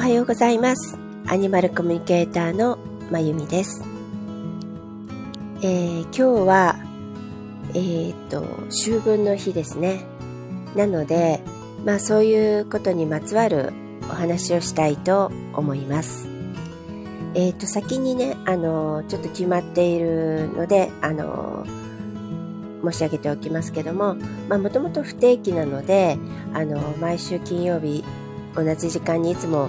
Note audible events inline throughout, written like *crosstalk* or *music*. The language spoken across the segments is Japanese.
おはようございます。アニマルコミュニケーターのまゆみです。えー今日は、えーっと、秋分の日ですね。なので、まあそういうことにまつわるお話をしたいと思います。えーっと、先にね、あの、ちょっと決まっているので、あの、申し上げておきますけども、まあもともと不定期なので、あの、毎週金曜日、同じ時間にいつも、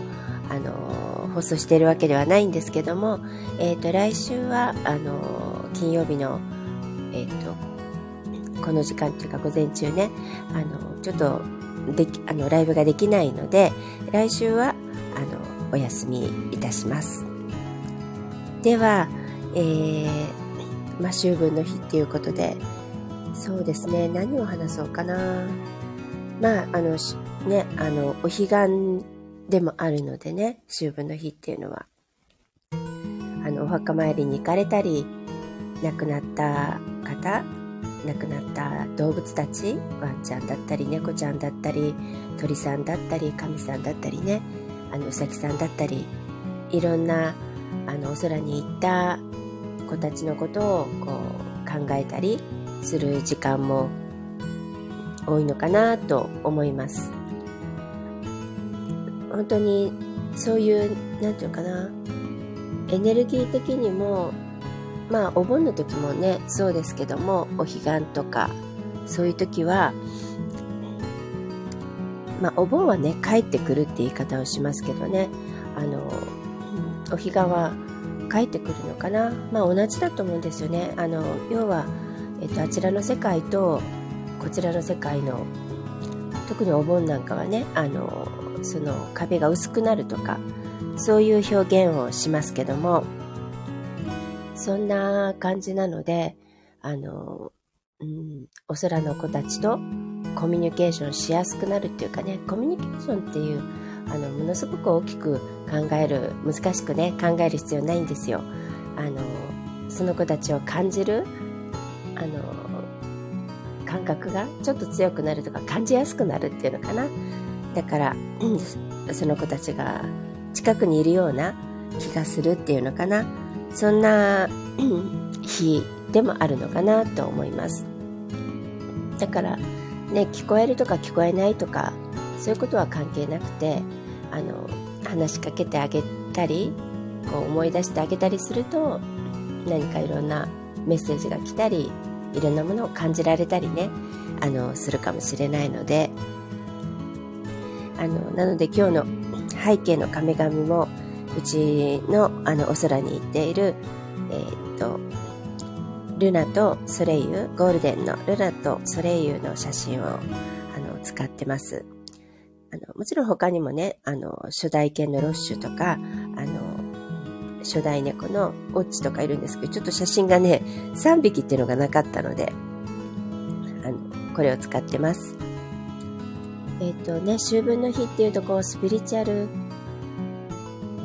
あの、放送しているわけではないんですけども、えっ、と、来週は、あの、金曜日の、えっ、と、この時間というか午前中ね、あの、ちょっと、でき、あの、ライブができないので、来週は、あの、お休みいたします。では、えー、まあ、秋分の日っていうことで、そうですね、何を話そうかな。まあ、あの、ね、あの、お彼岸でもあるのでね、秋分の日っていうのは。あの、お墓参りに行かれたり、亡くなった方、亡くなった動物たち、ワンちゃんだったり、猫ちゃんだったり、鳥さんだったり、神さんだったりね、あの、うさぎさんだったり、いろんな、あの、お空に行った子たちのことを、こう、考えたりする時間も多いのかなと思います。本当にそういうなんていうかな。エネルギー的にもまあお盆の時もねそうですけどもお彼岸とかそういう時はまあお盆はね帰ってくるって言い方をしますけどね。あのうんお彼岸は帰ってくるのかな。まあ同じだと思うんですよね。あの要は、えっと、あちらの世界とこちらの世界の特にお盆なんかはねあのその壁が薄くなるとかそういう表現をしますけどもそんな感じなのであの、うん、お空の子たちとコミュニケーションしやすくなるっていうかねコミュニケーションっていうあのものすごく大きく考える難しくね考える必要ないんですよ。あのその子たちを感じるあの感覚がちょっと強くなるとか感じやすくなるっていうのかな。だから、その子たちが近くにいるような気がするっていうのかな。そんな日でもあるのかなと思います。だからね聞こえるとか聞こえないとかそういうことは関係なくてあの話しかけてあげたりこう思い出してあげたりすると何かいろんなメッセージが来たりいろんなものを感じられたりねあのするかもしれないのであのなので今日の背景の壁紙もうちのあのお空に行っている、えーっとルナとソレイユゴールデンのルナとソレイユの写真をあの使ってます。あのもちろん他にもねあの初代犬のロッシュとかあの初代猫のオッチとかいるんですけどちょっと写真がね3匹っていうのがなかったのであのこれを使ってます。えっ、とね、秋分の日っていうとこうスピリチュアル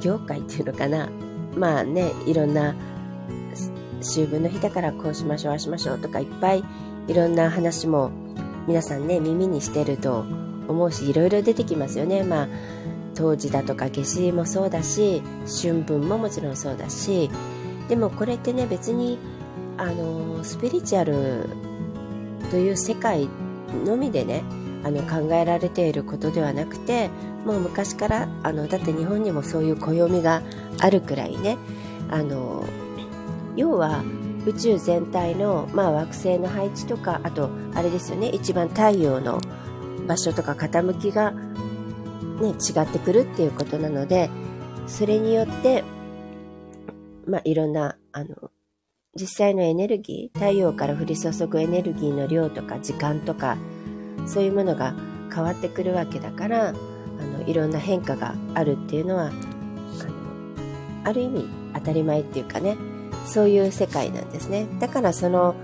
業界っていうのかな。まあね、いろんな秋分の日だからこうしましょう、ああしましょうとかいっぱいいろんな話も皆さんね、耳にしてると思うし、いろいろ出てきますよね。まあ、冬至だとか夏至もそうだし、春分ももちろんそうだし、でもこれってね、別に、あの、スピリチュアルという世界のみでね、あの考えられていることではなくてもう昔からあのだって日本にもそういう暦があるくらいねあの要は宇宙全体の、まあ、惑星の配置とかあとあれですよね一番太陽の場所とか傾きが、ね、違ってくるっていうことなのでそれによって、まあ、いろんなあの実際のエネルギー太陽から降り注ぐエネルギーの量とか時間とかそういうものが変わってくるわけだからあのいろんな変化があるっていうのはあのある意味当たり前っていうかねそういう世界なんですね。だからその、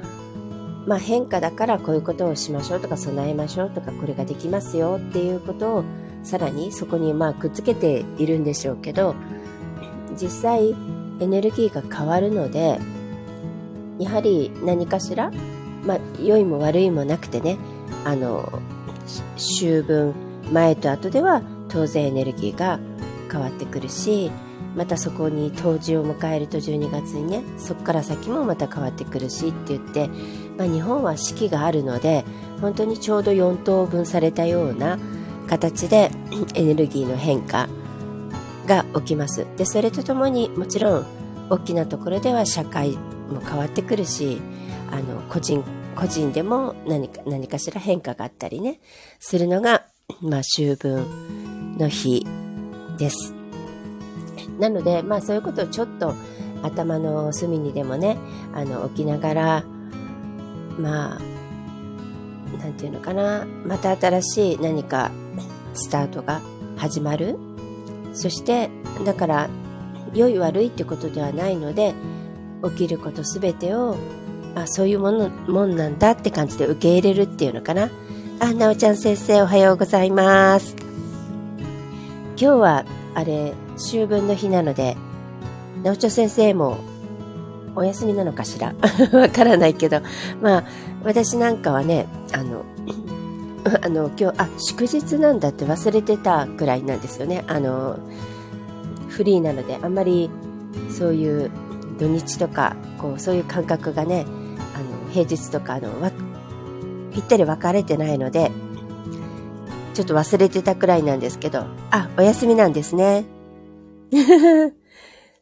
まあ、変化だからこういうことをしましょうとか備えましょうとかこれができますよっていうことをさらにそこにまあくっつけているんでしょうけど実際エネルギーが変わるのでやはり何かしら、まあ、良いも悪いもなくてねあの秋分前と後では当然エネルギーが変わってくるしまたそこに冬至を迎えると12月にねそこから先もまた変わってくるしって言って、まあ、日本は四季があるので本当にちょうど4等分されたような形で *clears throat* エネルギーの変化が起きます。でそれとともにもちろん大きなところでは社会も変わってくるしあの個人個人でも何か何かしら変化があったりねするのが、まあ、秋分の日です。なので、まあそういうことをちょっと頭の隅にでもね、あの、置きながら、まあ、なんていうのかな、また新しい何かスタートが始まる。そして、だから、良い悪いってことではないので、起きることすべてを、あ、そういうもの、もんなんだって感じで受け入れるっていうのかな。あ、なおちゃん先生おはようございます。今日は、あれ、秋分の日なので、なおちょ先生もお休みなのかしら？*laughs* わからないけど、まあ、私なんかはね、あの、*coughs* あの、今日、あ、祝日なんだって忘れてたくらいなんですよね。あの、フリーなので、あんまりそういう土日とか、こう、そういう感覚がね、平日とか、あの、ぴったり分かれてないので、ちょっと忘れてたくらいなんですけど、あ、お休みなんですね。*laughs*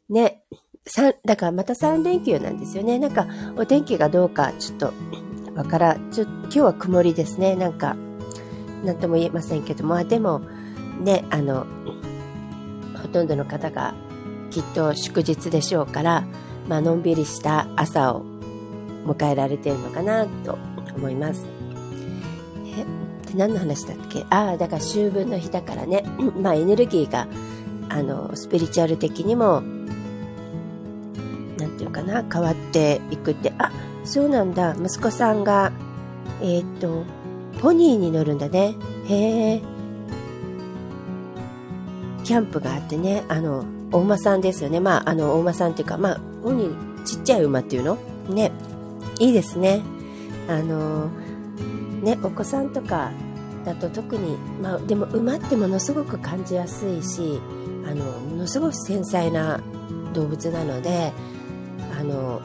ね。三、だからまた3連休なんですよね。なんか、お天気がどうか、ちょっと、わから、ちょ、今日は曇りですね。なんか、なんとも言えませんけども、あ、でも、ね、あの、ほとんどの方がきっと祝日でしょうから、まあのんびりした朝を迎えられてるのかなと思います。え、何の話だっけ？ああ、だから秋分の日だからね、*clears throat* まあエネルギーがあの、スピリチュアル的にも、なんていうかな、変わっていくって、あ、そうなんだ、息子さんが、えっ、と、ポニーに乗るんだね。へえ。キャンプがあってね、あの、お馬さんですよね。まあ、あの、お馬さんっていうか、まあ、ポニー、ちっちゃい馬っていうの？ね。いいですね。あの、ね、お子さんとかだと特に、まあ、でも馬ってものすごく感じやすいし、あのものすごく繊細な動物なのであの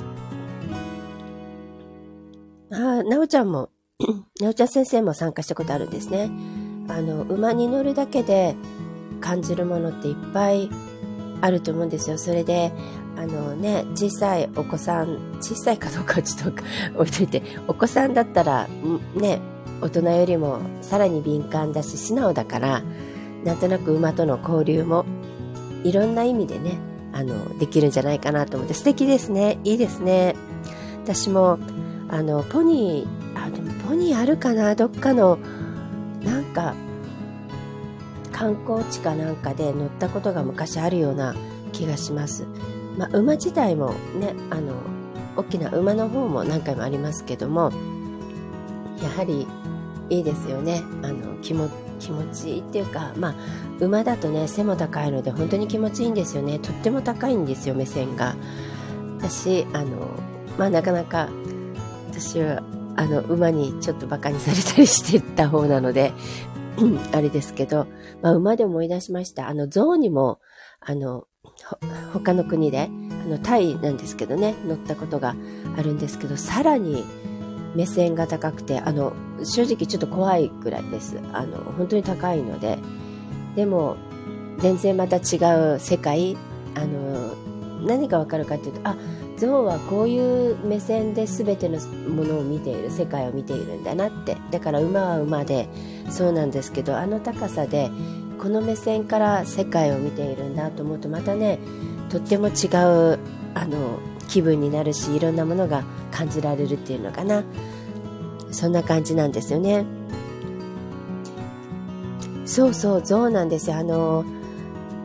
あなおちゃんも *clears throat* なおちゃん先生も参加したことあるんですねあの馬に乗るだけで感じるものっていっぱいあると思うんですよそれであのね小さいお子さん小さいかどうかちょっと置いといてお子さんだったらね大人よりもさらに敏感だし素直だからなんとなく馬との交流もいろんな意味でね、あの、できるんじゃないかなと思って、素敵ですね。いいですね。私も、あの、ポニー、あ、でもポニーあるかな？どっかの、なんか、観光地かなんかで乗ったことが昔あるような気がします。まあ、馬自体もね、あの、大きな馬の方も何回もありますけども、やはりいいですよね。あの、気持気持ちいいっていうか、まあ、馬だとね、背も高いので本当に気持ちいいんですよね。とっても高いんですよ、目線が。私、あの、まあ、なかなか、私は、あの、馬にちょっと馬鹿にされたりしてた方なので、あれですけど、まあ、馬で思い出しました。あの、象にも、あの、他の国で、あの、タイなんですけどね、乗ったことがあるんですけど、さらに、目線が高くて、あの、正直ちょっと怖いくらいです。あの、本当に高いので。でも、全然また違う世界、あの、何がわかるかっていうと、あ、象はこういう目線で全てのものを見ている、世界を見ているんだなって。だから馬は馬で、そうなんですけど、あの高さで、この目線から世界を見ているんだと思うと、またね、とっても違う、あの、気分になるし、いろんなものが感じられるっていうのかな。そんな感じなんですよね。そうそう、象なんですよ。あの、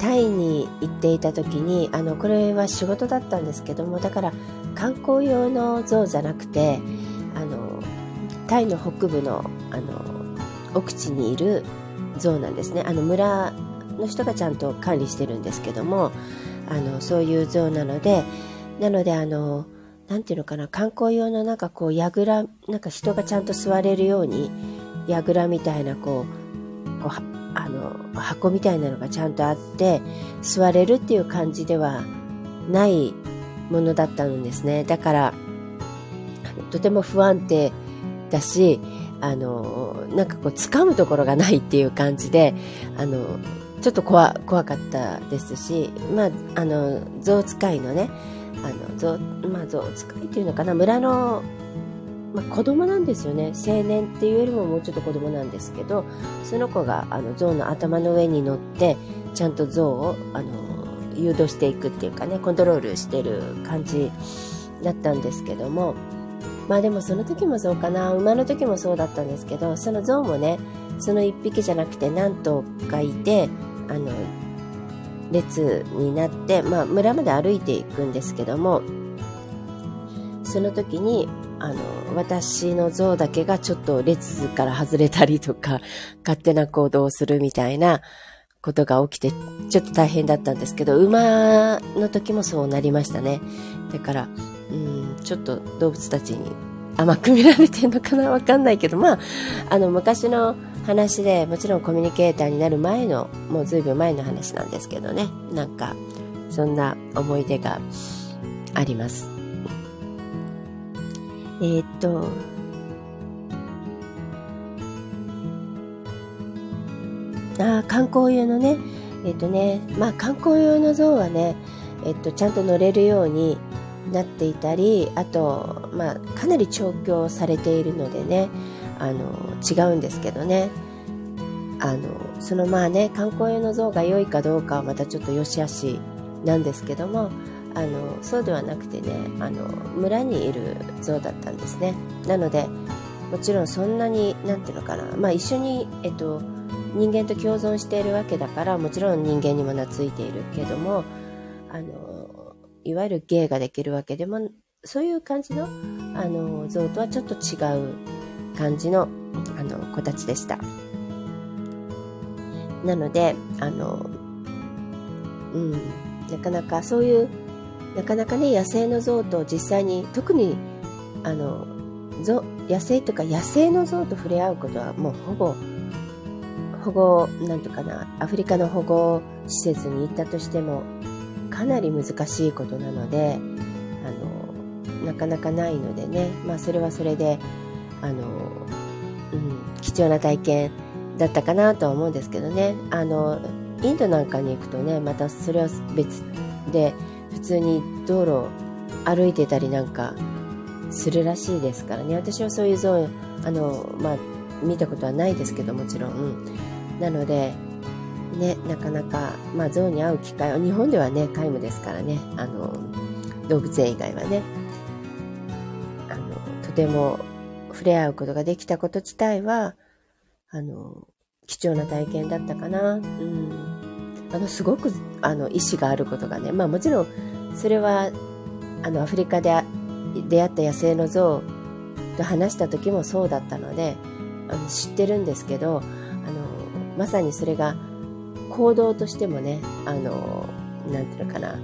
タイに行っていた時に、あの、これは仕事だったんですけども、だから観光用の象じゃなくて、あの、タイの北部の、あの、奥地にいる象なんですね。あの、村の人がちゃんと管理してるんですけども、あの、そういう象なので、なので、あの、なんていうのかな、観光用のなんかこう、櫓、なんか人がちゃんと座れるように、櫓みたいなこう、こうあの箱みたいなのがちゃんとあって座れるっていう感じではないものだったんですね。だからとても不安定だしあのなんかこう掴むところがないっていう感じであのちょっと怖怖かったですし、まあ、あの象使いのねあの象,、まあ、象使いっていうのかな村の、まあ、子供なんですよね。青年っていうよりももうちょっと子供なんですけどその子があの象の頭の上に乗ってちゃんと象をあの誘導していくっていうかねコントロールしてる感じだったんですけどもまあでもその時もそうかな。馬の時もそうだったんですけどその象もねその1匹じゃなくて何頭かいてあの列になって、まあ、村まで歩いていくんですけどもその時にあの私の像だけがちょっと列から外れたりとか *laughs* 勝手な行動をするみたいなことが起きてちょっと大変だったんですけど馬の時もそうなりましたね。だからうんちょっと動物たちに甘く見られてるのかなわかんないけどまああの昔の話でもちろんコミュニケーターになる前のもうずいぶん前の話なんですけどね。なんかそんな思い出があります。えー、っとあ観光用のねえっとねまあ観光用の像はねえっとちゃんと乗れるようになっていたりあとまあかなり調教されているのでねあの違うんですけどね。あのそのまあね観光用の像が良いかどうかはまたちょっと良し悪しなんですけどもあのそうではなくてねあの村にいる像だったんですねなのでもちろんそんなに何ていうのかな、まあ、一緒に、えっと、人間と共存しているわけだからもちろん人間にも懐いているけどもあのいわゆる芸ができるわけでもそういう感じのあの像とはちょっと違う感じのあの子たちでした。なので、あの、うん、なかなかそういう、なかなかね、野生の象と実際に、特に、あの、野生とか野生の象と触れ合うことはもうほぼ、保護、なんとかな、アフリカの保護施設に行ったとしても、かなり難しいことなので、あの、なかなかないのでね、まあそれはそれで、あの、うん、貴重な体験だったかなとは思うんですけどね。あのインドなんかに行くとねまたそれは別で普通に道路歩いてたりなんかするらしいですからね。私はそういうゾーンあの、まあ、見たことはないですけどもちろん、なのでねなかなか、まあ、ゾウに会う機会は日本ではね皆無ですからね。あの動物園以外はね。あのとても触れ合うことができたこと自体はあの貴重な体験だったかな。うん、あのすごくあの意志があることがね、まあ、もちろんそれはあのアフリカで出会った野生の象と話した時もそうだったのであの知ってるんですけどあのまさにそれが行動としてもねあのなんていうのかな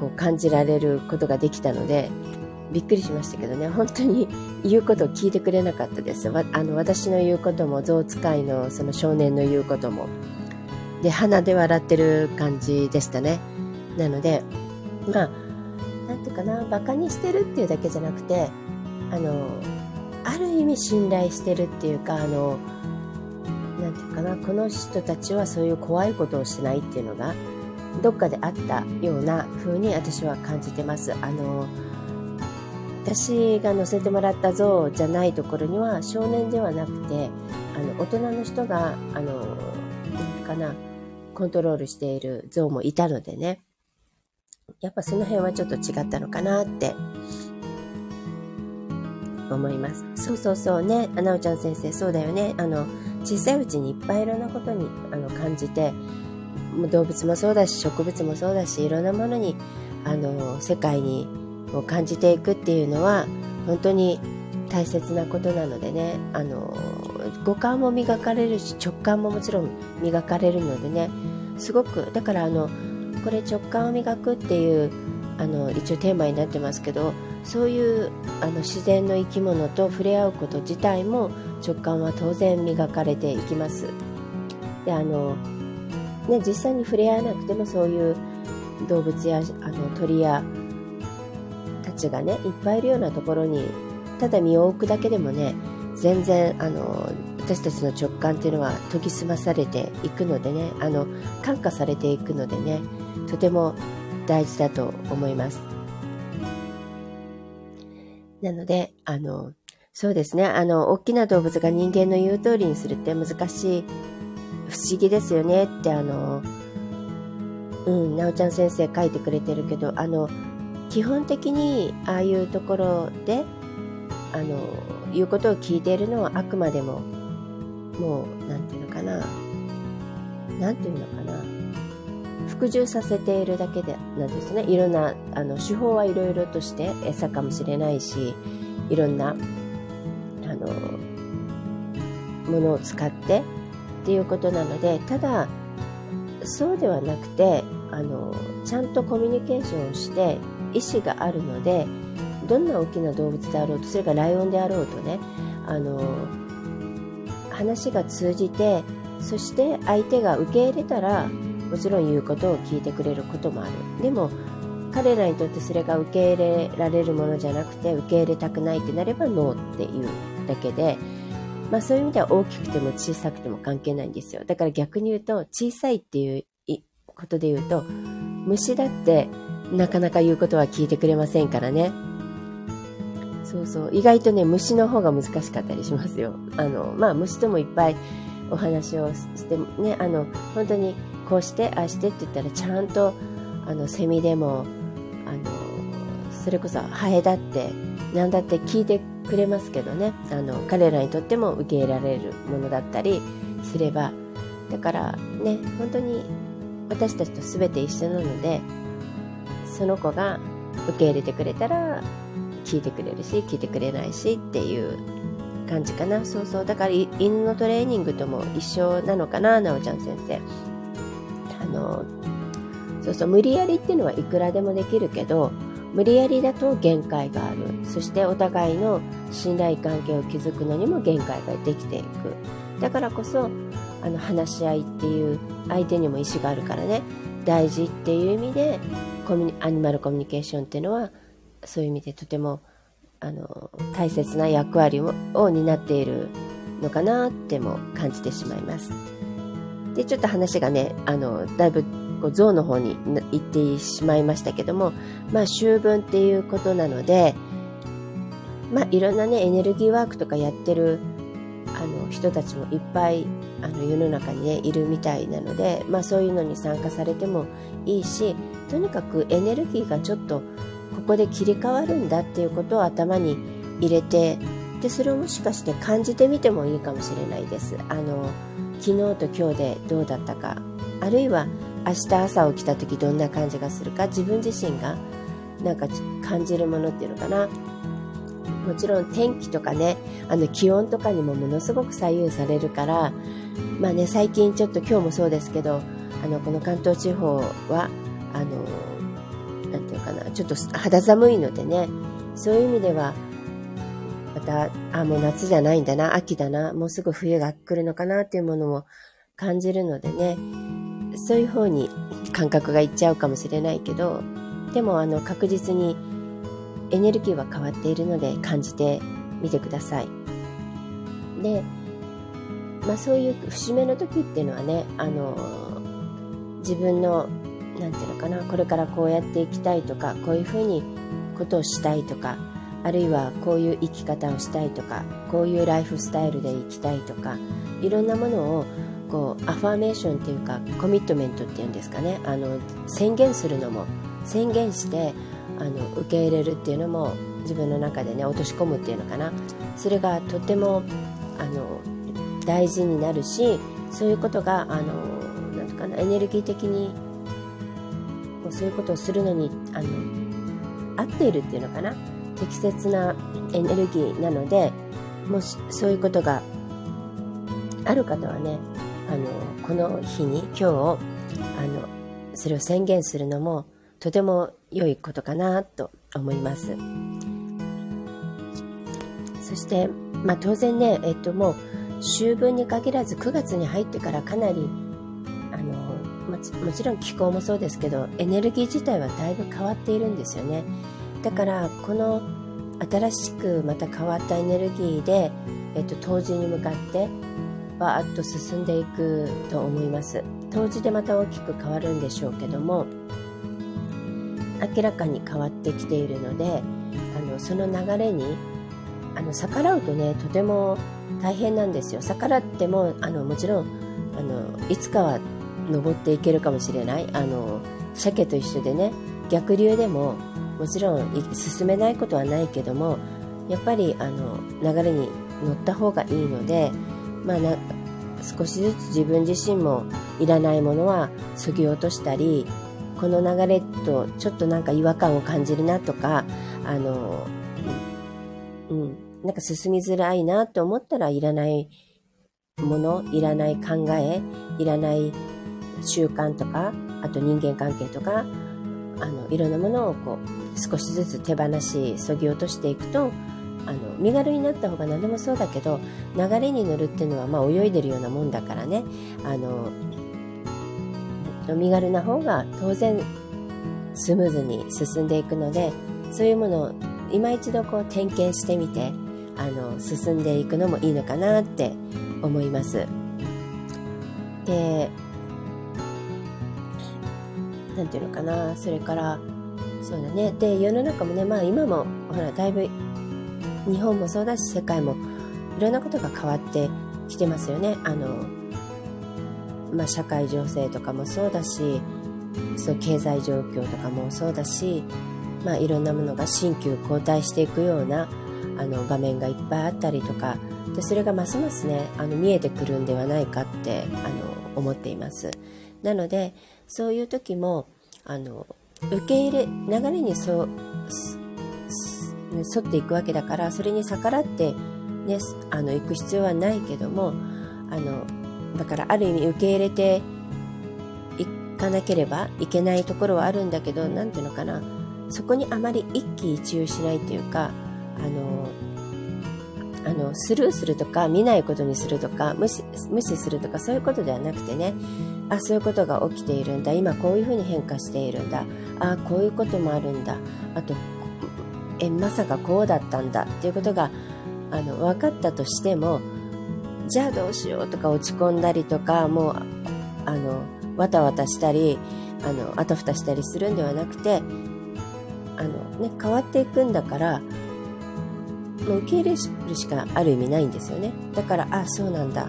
こう感じられることができたのでびっくりしましたけどね、本当に言うことを聞いてくれなかったです。あの私の言うことも、象使いのその少年の言うことも。で、鼻で笑ってる感じでしたね。なので、まあ、なんていうかな、馬鹿にしてるっていうだけじゃなくて、あの、ある意味信頼してるっていうか、あの、なんていうかな、この人たちはそういう怖いことをしないっていうのが、どっかであったような風に私は感じてます。あの、私が乗せてもらった像じゃないところには少年ではなくてあの大人の人があのかなコントロールしている像もいたのでねやっぱその辺はちょっと違ったのかなって。思います。そうそうそうね。あなおちゃん先生そうだよね。あの小さいうちにいっぱいいろんなことにあの感じて動物もそうだし植物もそうだしいろんなものにあの世界にを感じていくっていうのは本当に大切なことなのでね。あの五感も磨かれるし直感ももちろん磨かれるのでね。すごくだからあのこれ直感を磨くっていうあの一応テーマになってますけどそういうあの自然の生き物と触れ合うこと自体も直感は当然磨かれていきます。であのね実際に触れ合わなくてもそういう動物やあの鳥やたちがねいっぱいいるようなところにただ身を置くだけでもね全然あの私たちの直感っていうのは研ぎ澄まされていくのでねあの感化されていくのでねとても大事だと思います。なのであのそうですねあの大きな動物が人間の言う通りにするって難しい不思議ですよねってあのうん、なおちゃん先生書いてくれてるけど、あの、基本的にああいうところで、あの、言うことを聞いているのはあくまでも、もう、なんていうのかな、なんていうのかな、服従させているだけでなんですね。いろんな、あの、手法はいろいろとして餌かもしれないし、いろんな、あの、ものを使ってっていうことなので、ただ、そうではなくてあのちゃんとコミュニケーションをして意思があるのでどんな大きな動物であろうとそれがライオンであろうとねあの話が通じてそして相手が受け入れたらもちろん言うことを聞いてくれることもあるでも彼らにとってそれが受け入れられるものじゃなくて受け入れたくないってなればノーっていうだけでまあそういう意味では大きくても小さくても関係ないんですよ。だから逆に言うと、小さいっていうことで言うと、虫だってなかなか言うことは聞いてくれませんからね。そうそう。意外とね、虫の方が難しかったりしますよ。あの、まあ虫ともいっぱいお話をしてね、あの、本当にこうして、ああしてって言ったらちゃんと、あの、セミでも、あの、それこそハエだって、何だって聞いてくれますけどねあの彼らにとっても受け入れられるものだったりすればだからね本当に私たちと全て一緒なのでその子が受け入れてくれたら聞いてくれるし聞いてくれないしっていう感じかな。そうそう。だから犬のトレーニングとも一緒なのかななおちゃん先生。あのそうそう。無理やりっていうのはいくらでもできるけど無理やりだと限界がある。そしてお互いの信頼関係を築くのにも限界ができていく。だからこそあの話し合いっていう相手にも意思があるからね。大事っていう意味でコミアニマルコミュニケーションっていうのはそういう意味でとてもあの大切な役割を担っているのかなっても感じてしまいます。でちょっと話がねあのだいぶこう象の方に行ってしまいましたけども、まあ、秋分っていうことなので、まあ、いろんなねエネルギーワークとかやってるあの人たちもいっぱいあの世の中にねいるみたいなので、まあ、そういうのに参加されてもいいしとにかくエネルギーがちょっとここで切り替わるんだっていうことを頭に入れてでそれをもしかして感じてみてもいいかもしれないです。あの昨日と今日でどうだったか。あるいは明日朝起きた時どんな感じがするか。自分自身がなんか感じるものっていうのかな。もちろん天気とかねあの気温とかにもものすごく左右されるからまあね最近ちょっと今日もそうですけどあのこの関東地方はあのなんていうかなちょっと肌寒いのでねそういう意味ではまたあもう夏じゃないんだな秋だなもうすぐ冬が来るのかなっていうものも感じるのでねそういう方に感覚がいっちゃうかもしれないけどでもあの確実にエネルギーは変わっているので感じてみてください。で、まあ、そういう節目の時っていうのはねあの自分の何て言うのかなこれからこうやっていきたいとかこういうふうにことをしたいとかあるいはこういう生き方をしたいとかこういうライフスタイルで生きたいとかいろんなものをこうアファーメーションっていうかコミットメントっていうんですかねあの宣言するのも宣言してあの受け入れるっていうのも自分の中でね落とし込むっていうのかな。それがとてもあの大事になるしそういうことがあのなんとかなエネルギー的にこうそういうことをするのにあの合っているっていうのかな？適切なエネルギーなのでもしそういうことがある方はねあのこの日に今日あのそれを宣言するのもとても良いことかなと思います。そして、まあ、当然ね、えっと、もう秋分に限らず9月に入ってからかなりももちろん気候もそうですけどエネルギー自体はだいぶ変わっているんですよね。だからこの新しくまた変わったエネルギーで、えっと、冬至に向かってバーッと進んでいくと思います。冬至でまた大きく変わるんでしょうけども明らかに変わってきているのであのその流れにあの逆らうとねとても大変なんですよ。逆らってもあのもちろんあのいつかは登っていけるかもしれない。あの鮭と一緒でね逆流でももちろん進めないことはないけどもやっぱりあの流れに乗った方がいいので、まあ、な少しずつ自分自身もいらないものはそぎ落としたりこの流れとちょっとなんか違和感を感じるなとかあの、うん、なんか進みづらいなと思ったらいらないもの、いらない考え、いらない習慣とか、あと人間関係とか、あの、いろんなものをこう、少しずつ手放し、そぎ落としていくと、あの、身軽になった方が何でもそうだけど、流れに乗るっていうのは、まあ、泳いでるようなもんだからね、あの、身軽な方が当然スムーズに進んでいくので、そういうものを今一度こう点検してみて、あの、進んでいくのもいいのかなって思います。で、なんていうのかな、それから、そうだね。で、世の中もね、まあ今も、ほら、だいぶ、日本もそうだし、世界も、いろんなことが変わってきてますよね。あの、まあ社会情勢とかもそうだし、そう経済状況とかもそうだし、まあいろんなものが新旧交代していくようなあの場面がいっぱいあったりとかでそれがますますねあの見えてくるんではないかってあの思っていますなのでそういう時もあの受け入れ流れに沿っていくわけだからそれに逆らって、ね、あの行く必要はないけどもあのだからある意味受け入れていかなければいけないところはあるんだけど何ていうのかな。そこにあまり一喜一憂しないっていうかあのあのスルーするとか見ないことにするとか無視無視するとかそういうことではなくてねあそういうことが起きているんだ。今こういうふうに変化しているんだ。あこういうこともあるんだ。あとえまさかこうだったんだ。っていうことがあの分かったとしてもじゃあどうしようとか落ち込んだりとかもうあのわたわたしたりあのあたふたしたりするんではなくてあの、ね、変わっていくんだからもう受け入れるしかある意味ないんですよね。だから、ああ、そうなんだ。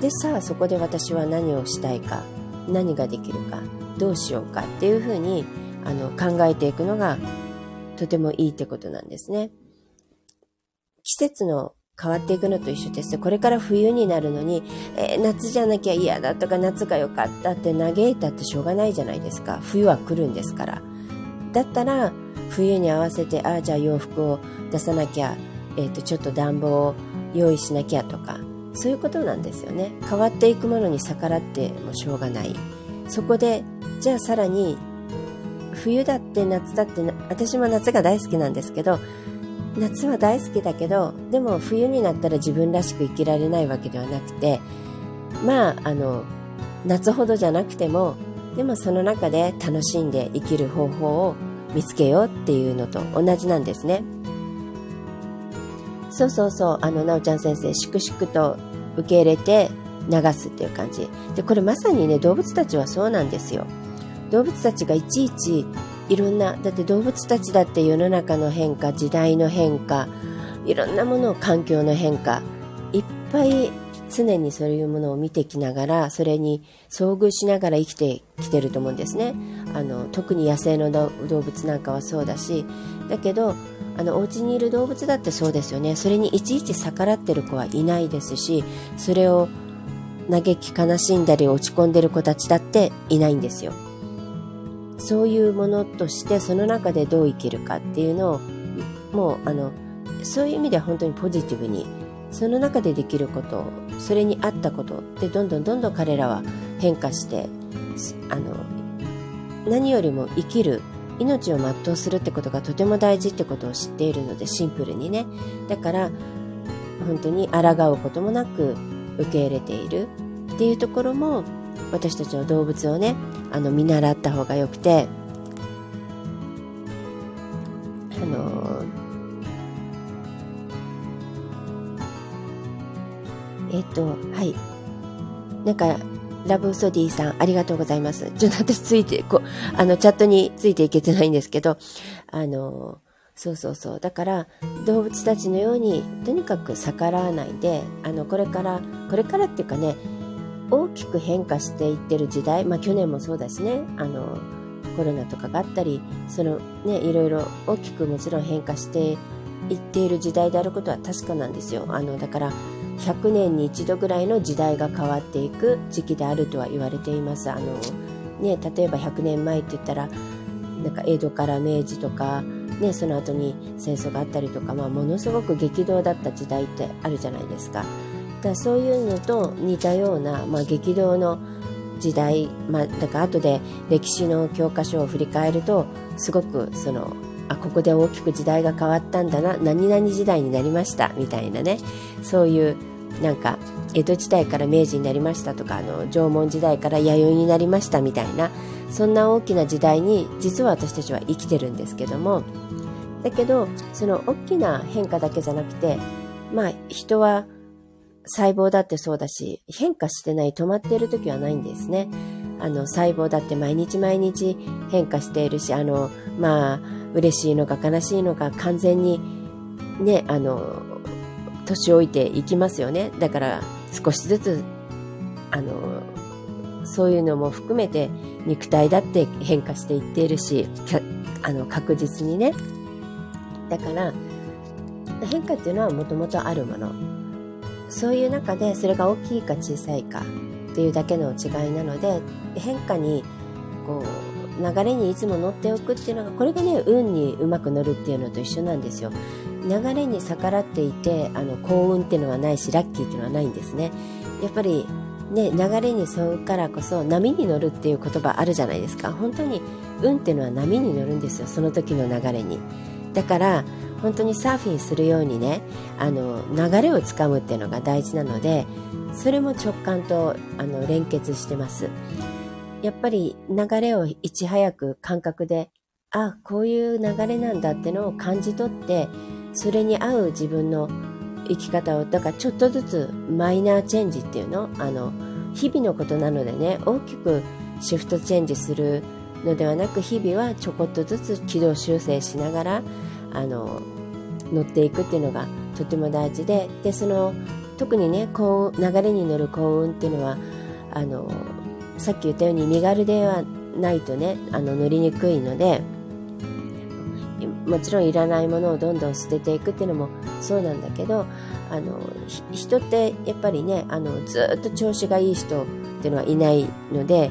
で、さあそこで私は何をしたいか、何ができるか、どうしようかっていうふうにあの考えていくのがとてもいいってことなんですね。季節の変わっていくのと一緒です。これから冬になるのに、えー、夏じゃなきゃ嫌だとか夏が良かったって嘆いたってしょうがないじゃないですか。冬は来るんですから。だったら、冬に合わせて、ああ、じゃあ洋服を出さなきゃえーと、ちょっと暖房を用意しなきゃとかそういうことなんですよね変わっていくものに逆らってもしょうがないそこでじゃあさらに冬だって夏だって私も夏が大好きなんですけど夏は大好きだけどでも冬になったら自分らしく生きられないわけではなくてまああの夏ほどじゃなくてもでもその中で楽しんで生きる方法を見つけようっていうのと同じなんですね。そうそうそう、あの、なおちゃん先生、粛々と受け入れて流すっていう感じ。で、これまさにね、動物たちはそうなんですよ。動物たちがいちいちいろんな、だって動物たちだって世の中の変化、時代の変化、いろんなものを環境の変化、いっぱい常にそういうものを見てきながら、それに遭遇しながら生きてきてると思うんですね。あの、特に野生の動物なんかはそうだし、だけど、あのお家にいる動物だってそうですよね。それにいちいち逆らってる子はいないですしそれを嘆き悲しんだり落ち込んでる子たちだっていないんですよ。そういうものとしてその中でどう生きるかっていうのをもうあのそういう意味では本当にポジティブにその中でできることそれに合ったことでどんどんどんどん彼らは変化してあの何よりも生きる命を全うするってことがとても大事ってことを知っているのでシンプルにね。だから本当に抗うこともなく受け入れている。っていうところも私たちの動物をねあの見習った方がよくてあのえっ、とはい。なんかラブソディさん、ありがとうございます。ちょっと私ついて、こう、あの、チャットについていけてないんですけど、あの、そうそうそう。だから、動物たちのように、とにかく逆らわないで、あの、これから、これからっていうかね、大きく変化していってる時代、まあ去年もそうだしね、あの、コロナとかがあったり、そのね、いろいろ大きくもちろん変化していっている時代であることは確かなんですよ。あの、だから、100年に一度ぐらいの時代が変わっていく時期であるとは言われています。あのね、例えば100年前って言ったらなんか江戸から明治とか、ね、その後に戦争があったりとか、まあ、ものすごく激動だった時代ってあるじゃないですか。だそういうのと似たような、まあ、激動の時代、まあ、だから後で歴史の教科書を振り返るとすごくそのあここで大きく時代が変わったんだな何々時代になりましたみたいなねそういうなんか江戸時代から明治になりましたとかあの縄文時代から弥生になりましたみたいなそんな大きな時代に実は私たちは生きてるんですけども。だけどその大きな変化だけじゃなくてまあ人は細胞だってそうだし変化してない止まっている時はないんですね。あの細胞だって毎日毎日変化しているしあのまあ嬉しいのか悲しいのか完全にねあの年老いていきますよね。だから少しずつ、あの、そういうのも含めて肉体だって変化していっているし、あの、確実にね。だから、変化っていうのはもともとあるもの。そういう中でそれが大きいか小さいかっていうだけの違いなので、変化にこう流れにいつも乗っておくっていうのがこれがね運にうまく乗るっていうのと一緒なんですよ。流れに逆らっていてあの幸運っていうのはないしラッキーっていうのはないんですね。やっぱりね流れに沿うからこそ波に乗るっていう言葉あるじゃないですか。本当に運っていうのは波に乗るんですよ。その時の流れに。だから本当にサーフィンするようにねあの流れをつかむっていうのが大事なのでそれも直感とあの連結してます。やっぱり流れをいち早く感覚であこういう流れなんだってのを感じ取ってそれに合う自分の生き方をだからちょっとずつマイナーチェンジっていうのあの日々のことなのでね大きくシフトチェンジするのではなく日々はちょこっとずつ軌道修正しながらあの乗っていくっていうのがとても大事ででその特にねこう流れに乗る幸運っていうのはあのさっき言ったように身軽ではないとねあの乗りにくいのでもちろんいらないものをどんどん捨てていくっていうのもそうなんだけどあの人ってやっぱりねあのずっと調子がいい人っていうのはいないので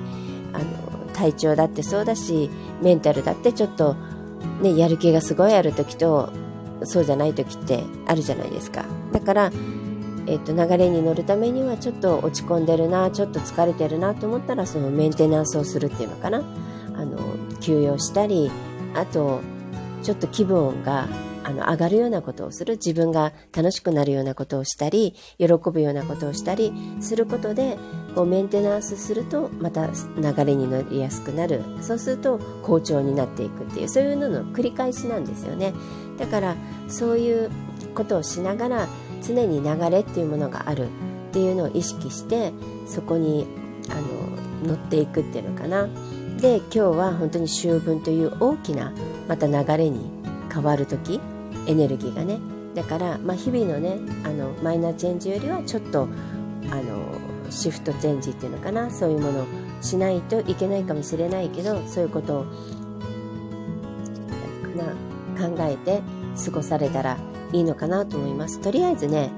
あの体調だってそうだしメンタルだってちょっと、ね、やる気がすごいある時とそうじゃない時ってあるじゃないですか。だから、えっと、流れに乗るためにはちょっと落ち込んでるなちょっと疲れてるなと思ったらそのメンテナンスをするっていうのかな。あの休養したりあとちょっと気分があの上がるようなことをする。自分が楽しくなるようなことをしたり喜ぶようなことをしたりすることでこうメンテナンスするとまた流れに乗りやすくなる。そうすると好調になっていくっていうそういうのの繰り返しなんですよね。だからそういうことをしながら常に流れっていうものがあるっていうのを意識してそこにあの乗っていくっていうのかな。で今日は本当に秋分という大きなまた流れに変わる時エネルギーがね。だから、まあ、日々のねあのマイナーチェンジよりはちょっとあのシフトチェンジっていうのかな。そういうものをしないといけないかもしれないけどそういうことを考えて過ごされたらいいのかなと思いますとりあえずね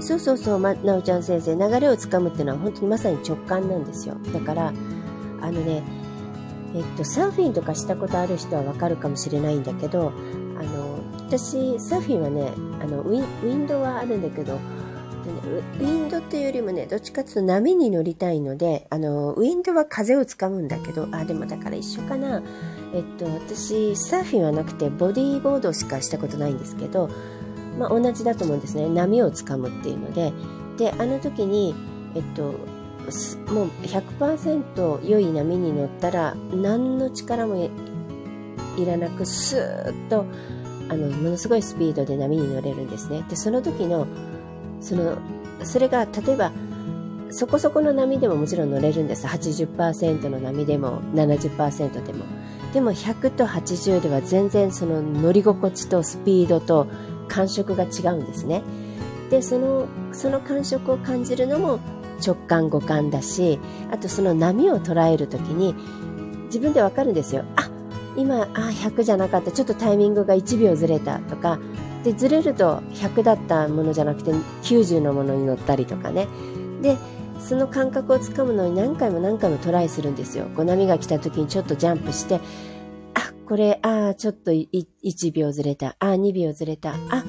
そうそうそう、ま、なおちゃん先生、流れをつかむっていうのは本当にまさに直感なんですよ。だから、あのね、えっと、サーフィンとかしたことある人はわかるかもしれないんだけど、あの、私、サーフィンはね、あのウィン、ウィンドはあるんだけど、ウィンドっていうよりもね、どっちかっていうと波に乗りたいので、あの、ウィンドは風をつかむんだけど、あ、でもだから一緒かな。えっと、私、サーフィンはなくて、ボディーボードしかしたことないんですけど、まあ、同じだと思うんですね。波をつかむっていうので。であの時に、えっと、もう100%良い波に乗ったら何の力もいらなくスーッとあのものすごいスピードで波に乗れるんですね。でその時のそのそれが例えばそこそこの波でももちろん乗れるんです。80%の波でも70%でも。でも100と80では全然その乗り心地とスピードと感触が違うんですね。でそのその感触を感じるのも直感五感だしあとその波を捉える時に自分でわかるんですよ。あ今あ100じゃなかった。ちょっとタイミングが1秒ずれたとか。でずれると100だったものじゃなくて90のものに乗ったりとかね。でその感覚をつかむのに何回も何回もトライするんですよ。こう波が来た時にちょっとジャンプして、あ、これ、あ、ちょっと1秒ずれた、あ、2秒ずれた、あ、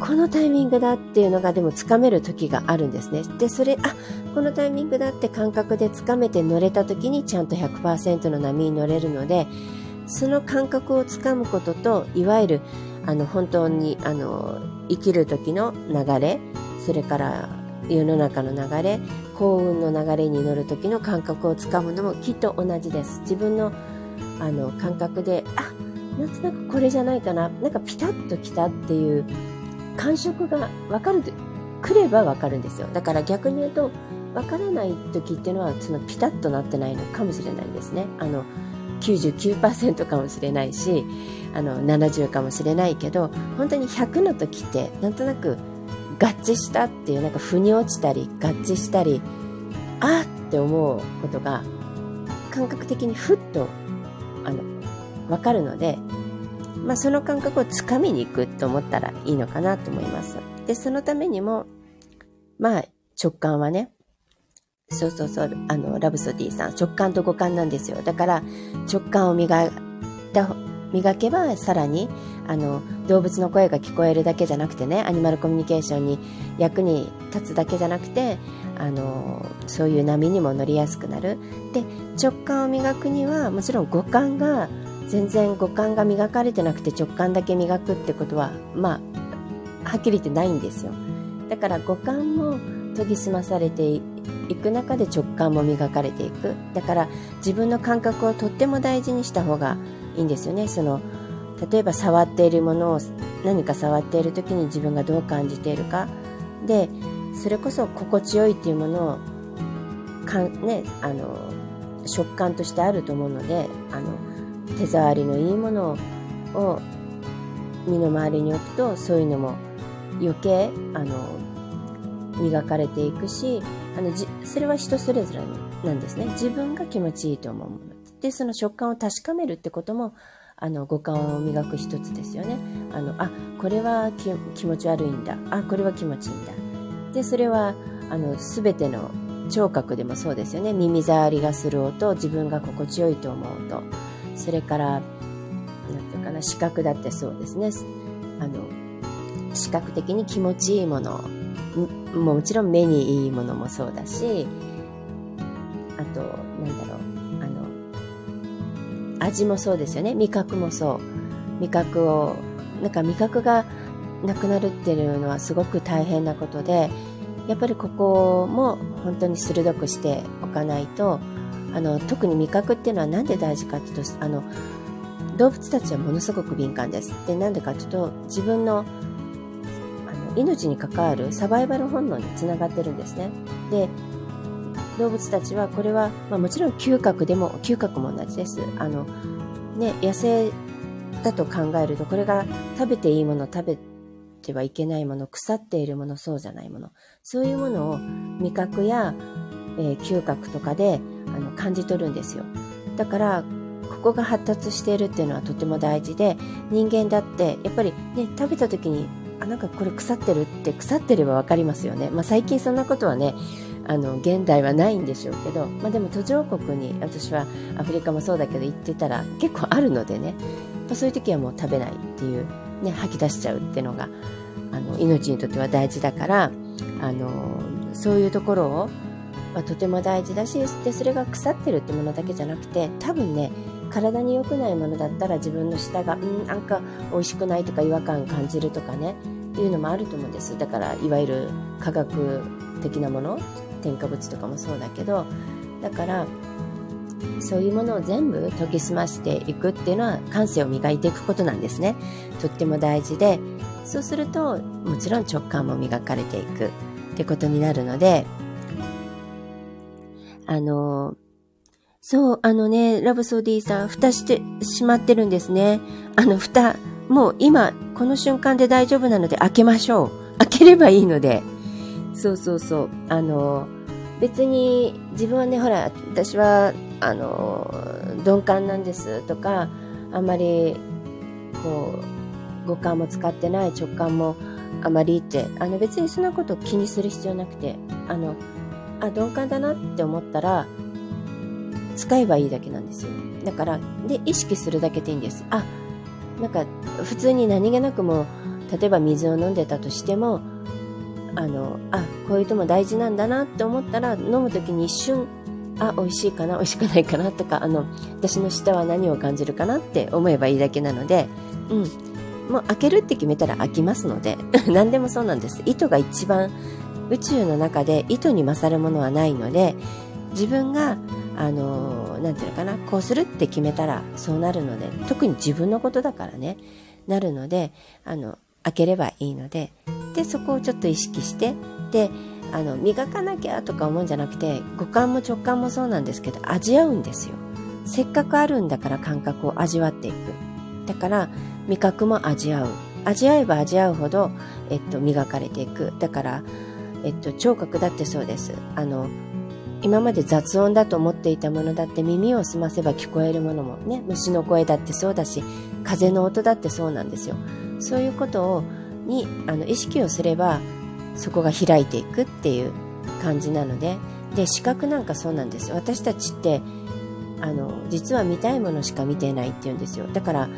このタイミングだっていうのがでもつかめる時があるんですね。で、それ、あ、このタイミングだって感覚でつかめて乗れた時にちゃんと100%の波に乗れるので、その感覚をつかむことと、いわゆる、あの、本当に、あの、生きる時の流れ、それから世の中の流れ、幸運の流れに乗る時の感覚をつかむのもきっと同じです。自分の、あの、感覚で、あ、なんとなくこれじゃないかな、なんかピタッときたっていう感触が分かるくれば分かるんですよ。だから逆に言うと分からない時っていうのはそのピタッとなってないのかもしれないですね。あの99%かもしれないしあの70かもしれないけど本当に100の時ってなんとなく合致したっていうなんか腑に落ちたり合致したりあって思うことが感覚的にふっとあの分かるのでまあ、その感覚をつかみに行くと思ったらいいのかなと思います。で、そのためにも、まあ、直感はね、そうそうそう、あの、ラブソディさん、直感と五感なんですよ。だから、直感を磨いた、磨けば、さらに、あの、動物の声が聞こえるだけじゃなくてね、アニマルコミュニケーションに役に立つだけじゃなくて、あの、そういう波にも乗りやすくなる。で、直感を磨くには、もちろん五感が全然五感が磨かれてなくて直感だけ磨くってことはまあはっきり言ってないんですよだから五感も研ぎ澄まされていく中で直感も磨かれていくだから自分の感覚をとっても大事にした方がいいんですよね。その例えば触っているものを何か触っている時に自分がどう感じているか。でそれこそ心地よいっていうものをかん、ね、あの食感としてあると思うのであの手触りのいいものを身の回りに置くとそういうのも余計あの磨かれていくしあのじそれは人それぞれなんですね。自分が気持ちいいと思うもの。でその食感を確かめるってこともあの五感を磨く一つですよね。あのあこれは気持ち悪いんだ。あこれは気持ちいいんだ。でそれはあの全ての聴覚でもそうですよね。耳障りがする音自分が心地よいと思うとそれから何て言うかな視覚だってそうですね。あの視覚的に気持ちいいものももちろん目にいいものもそうだしあと味もそうですよね味覚もそう味覚をなんか味覚がなくなるっていうのはすごく大変なことでやっぱりここも本当に鋭くしておかないとあの特に味覚っていうのは何で大事かっていうとあの動物たちはものすごく敏感です。でなんでかっていうと自分のあの命に関わるサバイバル本能につながってるんですね。で動物たちはこれは、まあ、もちろん嗅覚でも嗅覚も同じです。あのね、野生だと考えるとこれが食べていいもの食べてはいけないもの腐っているものそうじゃないもの。そういうものを味覚や、えー、嗅覚とかであの感じ取るんですよ。だからここが発達しているっていうのはとても大事で人間だってやっぱりね食べた時にあなんかこれ腐ってるって腐ってれば分かりますよね、まあ、最近そんなことはねあの現代はないんでしょうけど、まあ、でも途上国に私はアフリカもそうだけど行ってたら結構あるのでね、そういう時はもう食べないっていう、ね、吐き出しちゃうっていうのがあの命にとっては大事だからあのそういうところをまあ、とても大事だしでそれが腐ってるってものだけじゃなくて多分ね体に良くないものだったら自分の舌がうんなんか美味しくないとか違和感感じるとかねっていうのもあると思うんです。だからいわゆる科学的なもの添加物とかもそうだけどだからそういうものを全部研ぎ澄ましていくっていうのは感性を磨いていくことなんですねとっても大事でそうするともちろん直感も磨かれていくってことになるのであのそう、あのね、ラブソーディーさん、蓋してしまってるんですね。あの、蓋、もう今、この瞬間で大丈夫なので開けましょう。開ければいいので。そうそうそう。あの、別に自分はね、ほら、私は、あの、鈍感なんですとか、あんまり、こう、五感も使ってない直感もあまりって、あの別にそんなこと気にする必要なくて、あの、あ、鈍感だなって思ったら、使えばいいだけなんですよ。だから、で、意識するだけでいいんです。あ、なんか、普通に何気なくも、例えば水を飲んでたとしても、あの、あ、こういうとも大事なんだなって思ったら、飲む時に一瞬、あ、美味しいかな、美味しくないかなとか、あの、私の舌は何を感じるかなって思えばいいだけなので、うん。もう開けるって決めたら開きますので、何でもそうなんです。糸が一番、宇宙の中で糸に勝るものはないので、自分が、あの、なんていうのかな、こうするって決めたらそうなるので、特に自分のことだからね、なるので、あの、開ければいいので、で、そこをちょっと意識して、で、あの、磨かなきゃとか思うんじゃなくて、五感も直感もそうなんですけど、味合うんですよ。せっかくあるんだから感覚を味わっていく。だから、味覚も味合う。味合えば味合うほど、えっと、磨かれていく。だから、えっと、聴覚だってそうです。あの、今まで雑音だと思っていたものだって耳を澄ませば聞こえるものもね、虫の声だってそうだし、風の音だってそうなんですよ。そういうことを、に、あの、意識をすれば、そこが開いていくっていう感じなので、で、視覚なんかそうなんです。私たちって、あの、実は見たいものしか見てないって言うんですよ。だから、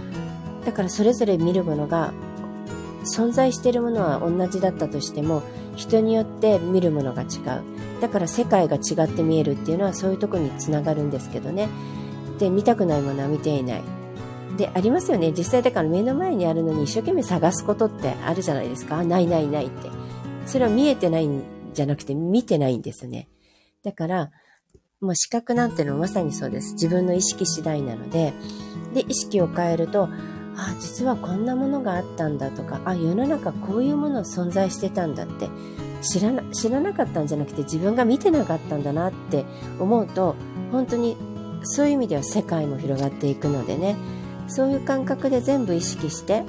だからそれぞれ見るものが、存在しているものは同じだったとしても、人によって見るものが違う。だから世界が違って見えるっていうのはそういうとこにつながるんですけどね。で、見たくないものは見ていない。で、ありますよね。実際だから目の前にあるのに一生懸命探すことってあるじゃないですか。ないないないって。それは見えてないんじゃなくて見てないんですよね。だから、もう視覚なんてのはまさにそうです。自分の意識次第なので、で、意識を変えると、あ、実はこんなものがあったんだとか、あ、世の中こういうもの存在してたんだって知らな、知らなかったんじゃなくて自分が見てなかったんだなって思うと、本当にそういう意味では世界も広がっていくのでね、そういう感覚で全部意識して、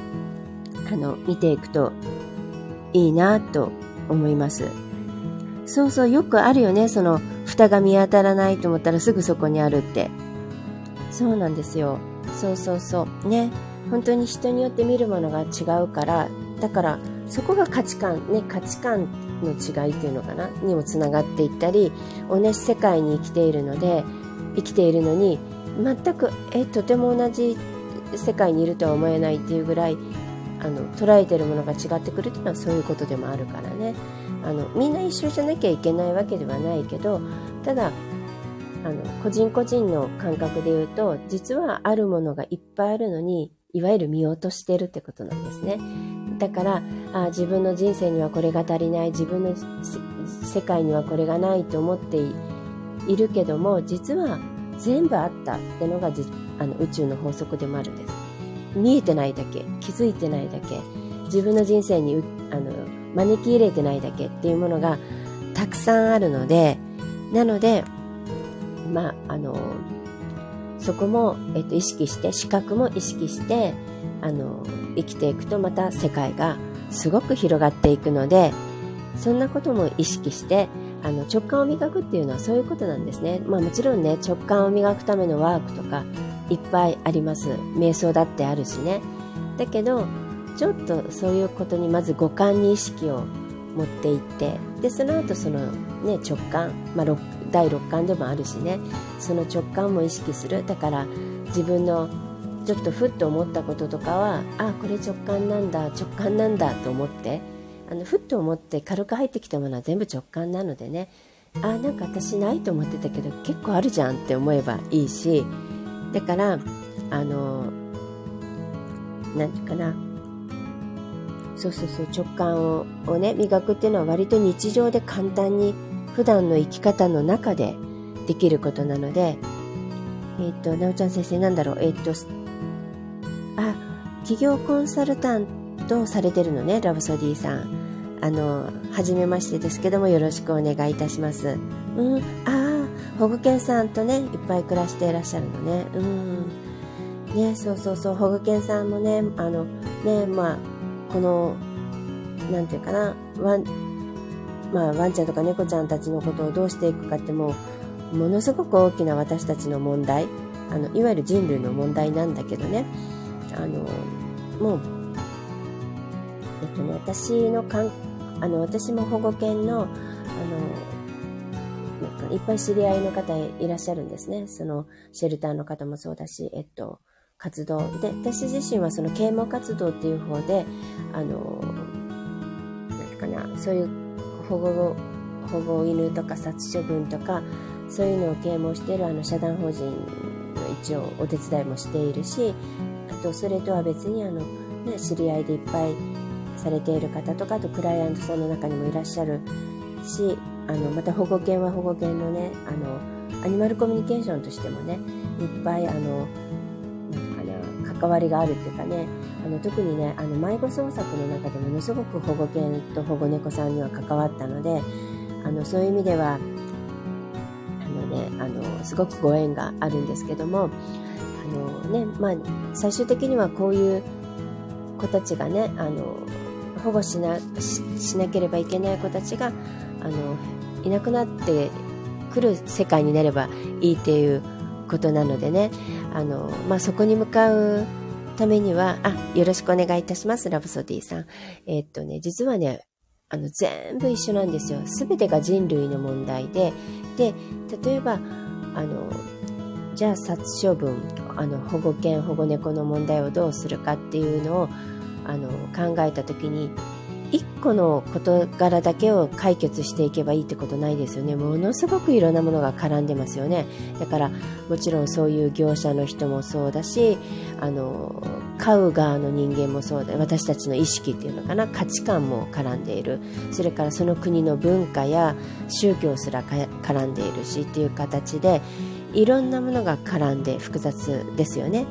あの、見ていくといいなと思います。そうそう、よくあるよね。その、蓋が見当たらないと思ったらすぐそこにあるって。そうなんですよ。そうそうそう。ね。本当に人によって見るものが違うから、だからそこが価値観、ね、価値観の違いっていうのかな？にもつながっていったり、同じ世界に生きているので、生きているのに、全く、え、とても同じ世界にいるとは思えないっていうぐらい、あの、捉えてるものが違ってくるっていうのはそういうことでもあるからね。あの、みんな一緒じゃなきゃいけないわけではないけど、ただ、あの、個人個人の感覚で言うと、実はあるものがいっぱいあるのに、いわゆる見落としてるってことなんですね。だからあ自分の人生にはこれが足りない自分の世界にはこれがないと思っているけども実は全部あったってのがあの宇宙の法則でもあるんです見えてないだけ気づいてないだけ自分の人生にあの招き入れてないだけっていうものがたくさんあるのでなのでまああのそこも、えっと、意識して視覚も意識してあの生きていくとまた世界がすごく広がっていくのでそんなことも意識してあの直感を磨くっていうのはそういうことなんですね。まあもちろんね直感を磨くためのワークとかいっぱいあります。瞑想だってあるしね。だけどちょっとそういうことにまず五感に意識を持っていってでその後そのね直感、まあ、第六感でもあるしねその直感も意識するだから自分のちょっとふっと思ったこととかはあこれ直感なんだ直感なんだと思ってあのふっと思って軽く入ってきたものは全部直感なのでねあなんか私ないと思ってたけど結構あるじゃんって思えばいいしだからあの何て言うかな。そうそうそう直感をね磨くっていうのは割と日常で簡単に普段の生き方の中でできることなのでえっ、となおちゃん先生なんだろう。えっ、とあ企業コンサルタントされてるのねラブソディさん。あの初めましてですけどもよろしくお願いいたします。うんああ保護犬さんとねいっぱい暮らしていらっしゃるのね。うん。ねそうそうそう。保護犬さんもねあのねまあこのなんていうかな。ワンまあワンちゃんとか猫ちゃんたちのことをどうしていくかってもうものすごく大きな私たちの問題。あのいわゆる人類の問題なんだけどね。あのもうえっとね私のかんあの私も保護犬のあのいっぱい知り合いの方いらっしゃるんですね。そのシェルターの方もそうだしえっと活動。で私自身はその啓蒙活動っていう方であの何かなそういう保護保護犬とか殺処分とかそういうのを啓蒙しているあの社団法人の一応お手伝いもしているしあとそれとは別にあの、ね、知り合いでいっぱいされている方とかあとクライアントさんの中にもいらっしゃるしあのまた保護犬は保護犬のねあのアニマルコミュニケーションとしてもねいっぱいあのなんかな関わりがあるっていうかねあの特にねあの迷子捜索の中でものすごく保護犬と保護猫さんには関わったのであのそういう意味ではあの、ね、あのすごくご縁があるんですけどもあの、ねまあ、最終的にはこういう子たちがねあの保護しなしなければいけない子たちがあのいなくなってくる世界になればいいっていうことなのでねあの、まあ、そこに向かうためには、あ、よろしくお願いいたします、ラブソディさん。え、っとね、実はね、あの、全部一緒なんですよ。すべてが人類の問題で、で、例えば、あの、じゃあ殺処分、あの、保護犬、保護猫の問題をどうするかっていうのを、あの、考えたときに、一個の事柄だけを解決していけばいいってことないですよね。ものすごくいろんなものが絡んでますよね。だからもちろんそういう業者の人もそうだし、あの、飼う側の人間もそうだ。私たちの意識っていうのかな、価値観も絡んでいる。それからその国の文化や宗教すら絡んでいるしっていう形で、いろんなものが絡んで複雑ですよね。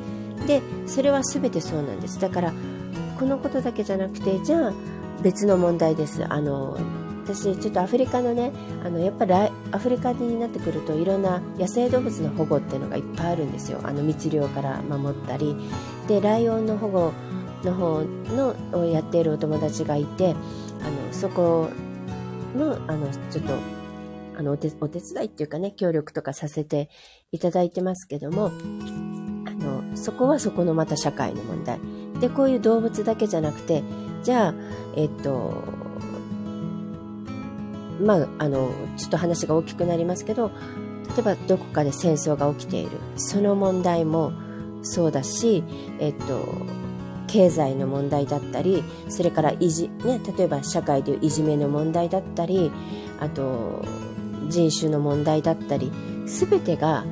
で、それは全てそうなんです。だから、このことだけじゃなくて、じゃあ、別の問題です。あの私ちょっとアフリカのねあのやっぱりアフリカになってくるといろんな野生動物の保護っていうのがいっぱいあるんですよ。あの密猟から守ったり。でライオンの保護の方のをやっているお友達がいてあのそこのあのちょっとあのお手お手伝いっていうかね協力とかさせていただいてますけどもあのそこはそこのまた社会の問題。でこういう動物だけじゃなくてじゃあ、えっと、まあ、あの、ちょっと話が大きくなりますけど、例えばどこかで戦争が起きている。その問題もそうだし、えっと、経済の問題だったり、それからいじ、ね、例えば社会でいういじめの問題だったり、あと、人種の問題だったり、すべてが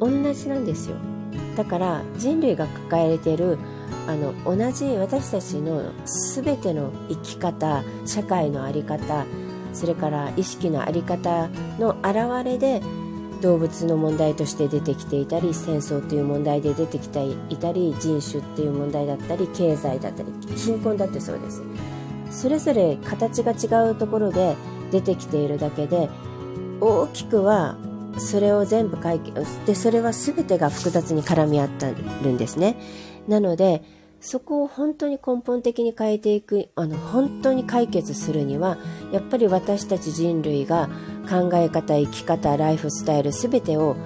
同じなんですよ。だから人類が抱えているあの同じ私たちの全ての生き方社会の在り方それから意識の在り方の表れで動物の問題として出てきていたり戦争という問題で出てきていたり人種っていう問題だったり経済だったり貧困だってそうです。それぞれ形が違うところで出てきているだけで大きくはそれを全部解決でそれは全てが複雑に絡み合ってるんですね。なので、そこを本当に根本的に変えていく、あの、本当に解決するには、やっぱり私たち人類が考え方、生き方、ライフスタイル全てを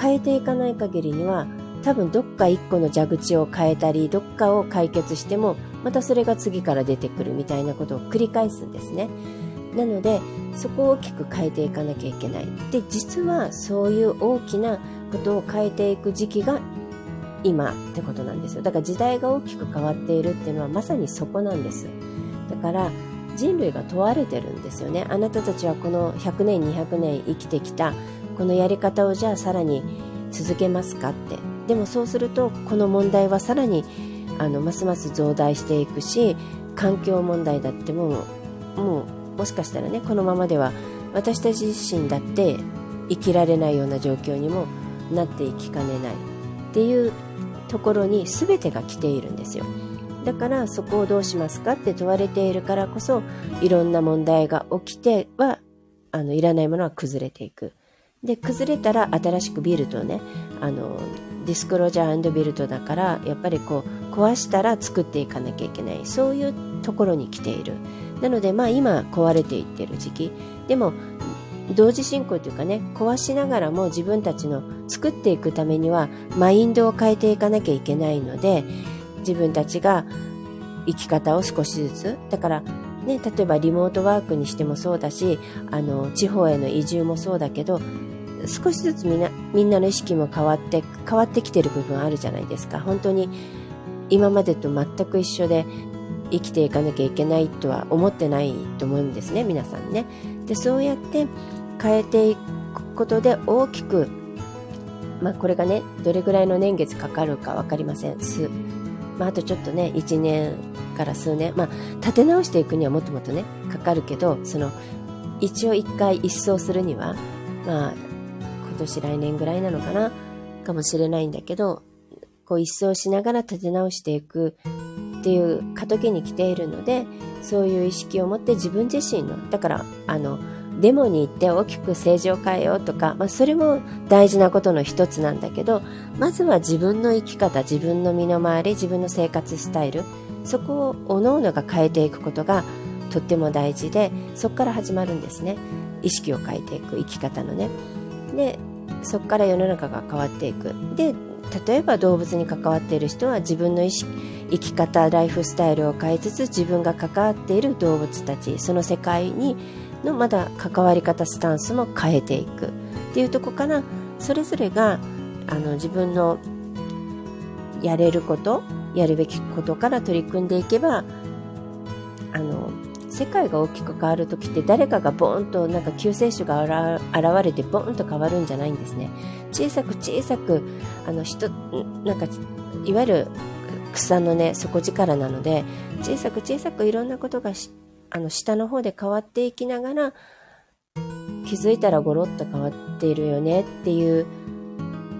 変えていかない限りには、多分どっか一個の蛇口を変えたり、どっかを解決しても、またそれが次から出てくるみたいなことを繰り返すんですね。なので、そこを大きく変えていかなきゃいけない。で、実はそういう大きなことを変えていく時期が今ってことなんですよ。だから時代が大きく変わっているっていうのはまさにそこなんです。だから人類が問われてるんですよね。あなたたちはこの100年200年生きてきたこのやり方をじゃあさらに続けますかって。でもそうするとこの問題はさらにあのますます増大していくし環境問題だってもうもうもしかしたらねこのままでは私たち自身だって生きられないような状況にもなっていきかねないっていうところに全てが来ているんですよ。だからそこをどうしますかって問われているからこそいろんな問題が起きてはあのいらないものは崩れていく。で崩れたら新しくビルドねあのディスクロージャービルドだからやっぱりこう壊したら作っていかなきゃいけない。そういうところに来ている。なのでまあ今壊れていってる時期。でも同時進行というかね壊しながらも自分たちの作っていくためにはマインドを変えていかなきゃいけないので自分たちが生き方を少しずつだからね例えばリモートワークにしてもそうだしあの地方への移住もそうだけど少しずつみんなみんなの意識も変わって変わってきてる部分あるじゃないですか。本当に今までと全く一緒で生きていかなきゃいけないとは思ってないと思うんですね皆さんね。でそうやって変えていくことで大きくまあこれがねどれぐらいの年月かかるか分かりません。す、まあ、あとちょっとね1年から数年。まあ立て直していくにはもっともっとねかかるけどその一応一回一掃するにはまあ今年来年ぐらいなのかなかもしれないんだけどこう一掃しながら立て直していくっていう過渡期に来ているのでそういう意識を持って自分自身のだからあのデモに行って大きく政治を変えようとか、まあ、それも大事なことの一つなんだけどまずは自分の生き方自分の身の回り自分の生活スタイルそこを各々が変えていくことがとっても大事でそこから始まるんですね。意識を変えていく生き方のね。でそこから世の中が変わっていく。で例えば動物に関わっている人は自分の意識生き方ライフスタイルを変えつつ自分が関わっている動物たちその世界にのまだ関わり方スタンスも変えていくっていうとこからそれぞれがあの自分のやれることやるべきことから取り組んでいけばあの世界が大きく変わる時って誰かがボーンとなんか救世主が現れてボーンと変わるんじゃないんですね。小さく小さくあの人なんかいわゆる草のね底力なので小さく小さくいろんなことがあの下の方で変わっていきながら気づいたらゴロッと変わっているよねっていう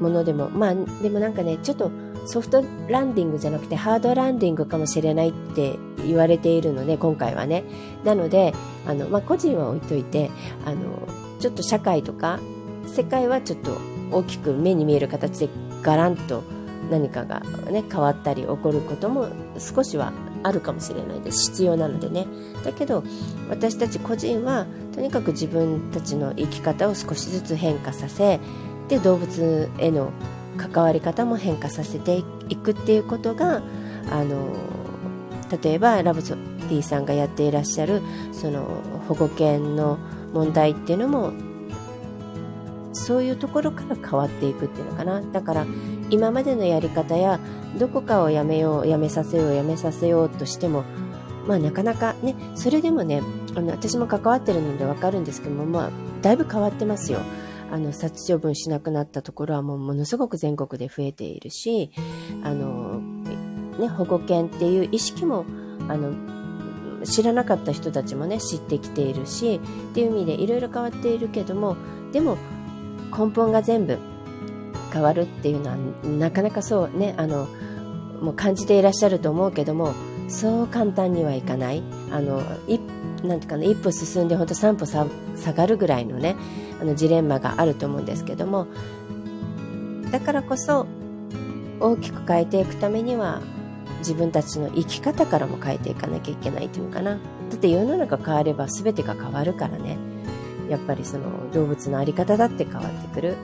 ものでもまあでもなんかねちょっとソフトランディングじゃなくてハードランディングかもしれないって言われているので今回はね。なのであの、まあ、個人は置いといてあのちょっと社会とか世界はちょっと大きく目に見える形でガランと何かが、ね、変わったり起こることも少しはあるかもしれないです。必要なのでね。だけど私たち個人はとにかく自分たちの生き方を少しずつ変化させで動物への関わり方も変化させていくっていうことがあの例えばラブソティさんがやっていらっしゃるその保護犬の問題っていうのもそういうところから変わっていくっていうのかな。だから今までのやり方やどこかをやめようやめさせようやめさせようとしてもまあなかなかねそれでもねあの私も関わってるのでわかるんですけどもまあだいぶ変わってますよ。あの殺処分しなくなったところはもうものすごく全国で増えているしあの、ね、保護犬っていう意識もあの知らなかった人たちもね知ってきているしっていう意味でいろいろ変わっているけどもでも根本が全部変わるっていうのはなかなかそうねあのもう感じていらっしゃると思うけどもそう簡単にはいかない。あの一なんていうかな一歩進んで本当3歩下がるぐらいのねあのジレンマがあると思うんですけどもだからこそ大きく変えていくためには自分たちの生き方からも変えていかなきゃいけないっていうのかな。だって世の中変われば全てが変わるからね。やっぱりその動物の在り方だって変わってくる。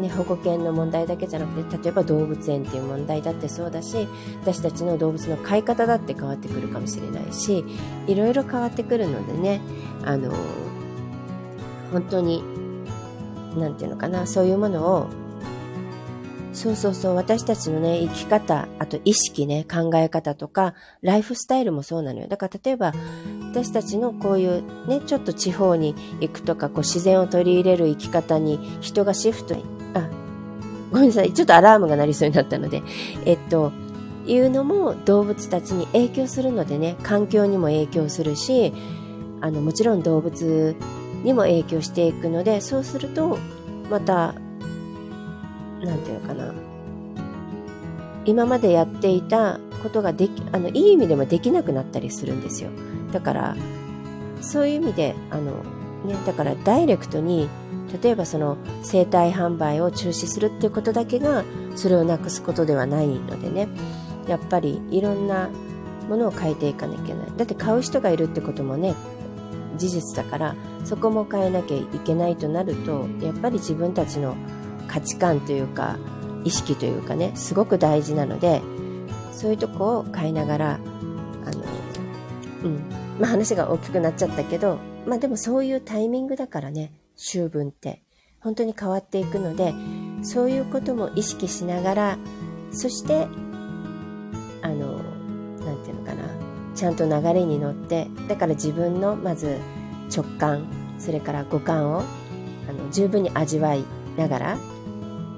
ね、保護犬の問題だけじゃなくて例えば動物園っていう問題だってそうだし私たちの動物の飼い方だって変わってくるかもしれないしいろいろ変わってくるのでねあの本当に何て言うのかなそういうものをそうそうそう、私たちのね、生き方、あと意識ね、考え方とか、ライフスタイルもそうなのよ。だから例えば、私たちのこういうね、ちょっと地方に行くとか、こう自然を取り入れる生き方に人がシフト、あ、ごめんなさい、ちょっとアラームが鳴りそうになったので、えっと、いうのも動物たちに影響するのでね。環境にも影響するしあのもちろん動物にも影響していくのでそうするとまた何て言うのかな。今までやっていたことができあのいい意味でもできなくなったりするんですよ。だからそういう意味であの、ね、だからダイレクトに例えばその生体販売を中止するっていうことだけがそれをなくすことではないのでね。やっぱりいろんなものを変えていかなきゃいけない。だって買う人がいるってこともね事実だからそこも変えなきゃいけないとなるとやっぱり自分たちの価値観というか意識というかねすごく大事なのでそういうとこを変えながらあの、うん。まあ、話が大きくなっちゃったけど、まあ、でもそういうタイミングだからね。秋分って本当に変わっていくのでそういうことも意識しながらそしてあの何て言うのかなちゃんと流れに乗ってだから自分のまず直感それから五感をあの十分に味わいながら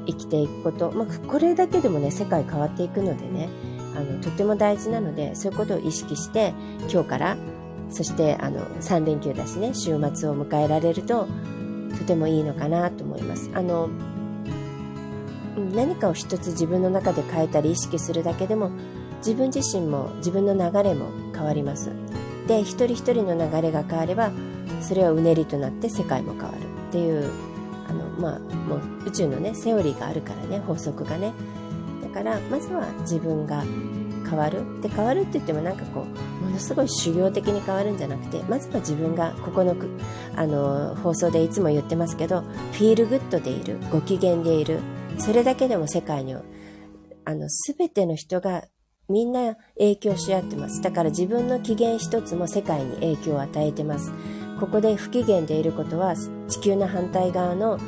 生きていくこと、まあ、これだけでもね世界変わっていくのでねあのとても大事なのでそういうことを意識して今日からそしてあの3連休だしね週末を迎えられるととてもいいのかなと思います。あの何かを一つ自分の中で変えたり意識するだけでも自分自身も自分の流れも変わります。で一人一人の流れが変わればそれはうねりとなって世界も変わるっていうあの、まあ、もう宇宙のねセオリーがあるからね法則がねだからまずは自分が変わる？で変わるって言ってもなんかこうものすごい修行的に変わるんじゃなくてまずは自分がここのあの放送でいつも言ってますけどフィールグッドでいるご機嫌でいるそれだけでも世界にあの全ての人がみんな影響し合ってます。だから自分の機嫌一つも世界に影響を与えてます。ここで不機嫌でいることは地球の反対側の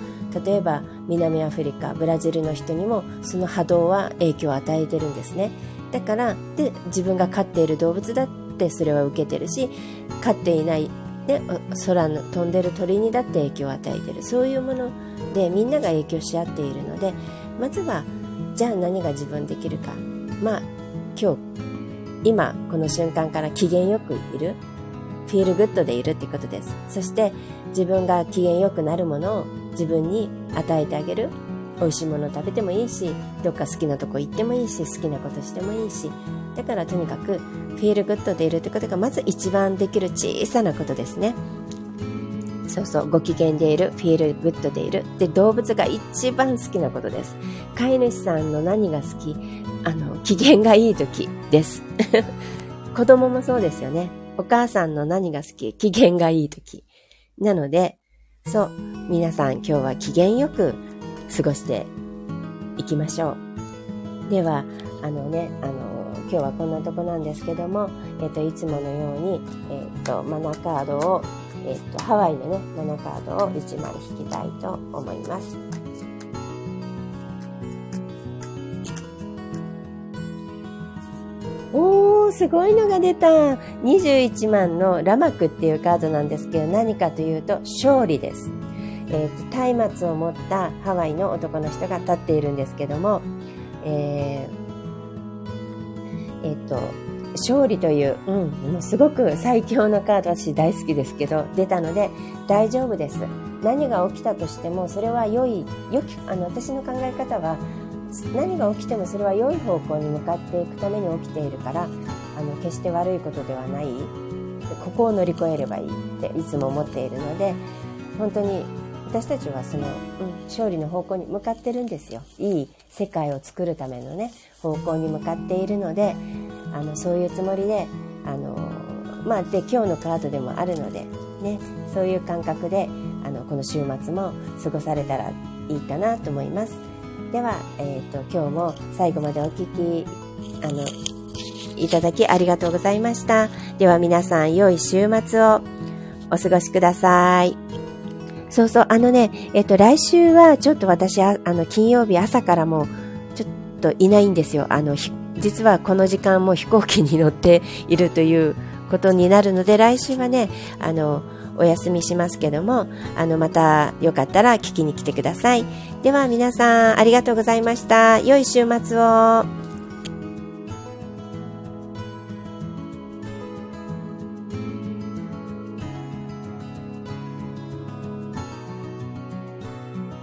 例えば南アフリカブラジルの人にもその波動は影響を与えてるんですね。だからで自分が飼っている動物だってそれは受けてるし飼っていないで空の飛んでる鳥にだって影響を与えてるそういうものでみんなが影響し合っているのでまずはじゃあ何が自分できるかまあ今日今この瞬間から機嫌よくいる feel good でいるってことです。そして自分が機嫌よくなるものを自分に与えてあげる。美味しいもの食べてもいいし、どっか好きなとこ行ってもいいし、好きなことしてもいいし。だからとにかく feel good でいるってことがまず一番できる小さなことですね。そうそう、ご機嫌でいる、フィールグッドでいる。で、動物が一番好きなことです。飼い主さんの何が好きあの、機嫌がいい時です。*laughs* 子供もそうですよね。お母さんの何が好き機嫌がいい時。なので、そう、皆さん今日は機嫌よく過ごしていきましょう。では、あのね、あの、今日はこんなとこなんですけども、えっ、と、いつものように、えっ、と、マナカードを、えっ、と、ハワイのね、マナカードを1枚引きたいと思います。おー、すごいのが出た。21万のラマクっていうカードなんですけど、何かというと、勝利です。えーと、松明を持ったハワイの男の人が立っているんですけども、えー、えー、と、勝利という、うん、もうすごく最強のカード、私大好きですけど、出たので大丈夫です。何が起きたとしても、それは良い、良き、あの、私の考え方は、何が起きてもそれは良い方向に向かっていくために起きているからあの決して悪いことではないここを乗り越えればいいっていつも思っているので本当に私たちはその、うん、勝利の方向に向かってるんですよいい世界を作るためのね方向に向かっているのであのそういうつもりであのまあで今日のカードでもあるのでねそういう感覚であのこの週末も過ごされたらいいかなと思います。では、えーと、今日も最後までお聴きあのいただきありがとうございました。では皆さん良い週末をお過ごしください。そうそう、あのね、えっ、と、来週はちょっと私、あの、金曜日朝からもうちょっといないんですよ。あの、実はこの時間も飛行機に乗って *laughs* いるということになるので、来週はね、あの、お休みしますけども、あの、またよかったら聞きに来てください。では皆さんありがとうございました。良い週末を。